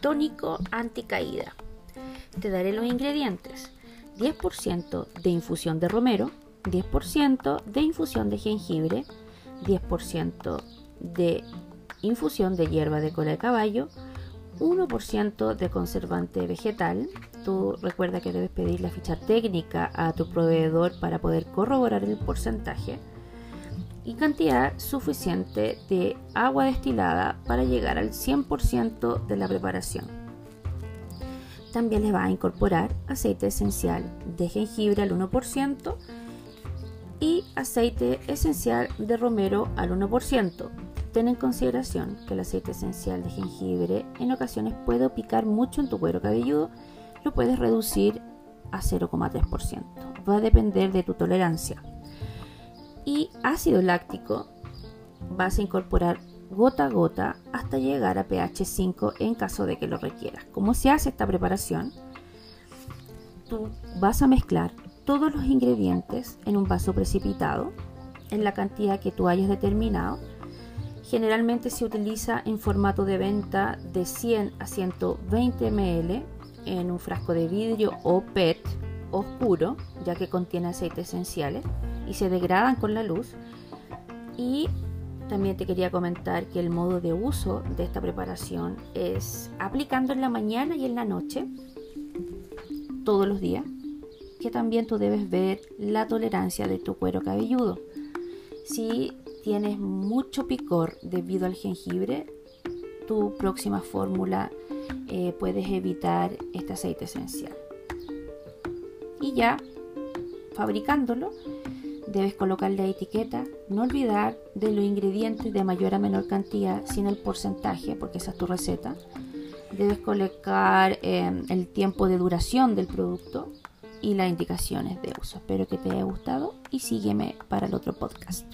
tónico anticaída. Te daré los ingredientes. 10% de infusión de romero, 10% de infusión de jengibre, 10% de infusión de hierba de cola de caballo, 1% de conservante vegetal. Tú recuerda que debes pedir la ficha técnica a tu proveedor para poder corroborar el porcentaje. Y cantidad suficiente de agua destilada para llegar al 100% de la preparación. También le va a incorporar aceite esencial de jengibre al 1% y aceite esencial de romero al 1%. Ten en consideración que el aceite esencial de jengibre en ocasiones puede picar mucho en tu cuero cabelludo, lo puedes reducir a 0,3%. Va a depender de tu tolerancia. Y ácido láctico vas a incorporar gota a gota hasta llegar a pH 5 en caso de que lo requieras. ¿Cómo se hace esta preparación? Tú vas a mezclar todos los ingredientes en un vaso precipitado en la cantidad que tú hayas determinado. Generalmente se utiliza en formato de venta de 100 a 120 ml en un frasco de vidrio o PET oscuro, ya que contiene aceites esenciales y se degradan con la luz. Y también te quería comentar que el modo de uso de esta preparación es aplicando en la mañana y en la noche, todos los días que también tú debes ver la tolerancia de tu cuero cabelludo. Si tienes mucho picor debido al jengibre, tu próxima fórmula eh, puedes evitar este aceite esencial. Y ya, fabricándolo, debes colocar la etiqueta, no olvidar de los ingredientes de mayor a menor cantidad sin el porcentaje, porque esa es tu receta. Debes colocar eh, el tiempo de duración del producto, y las indicaciones de uso. Espero que te haya gustado y sígueme para el otro podcast.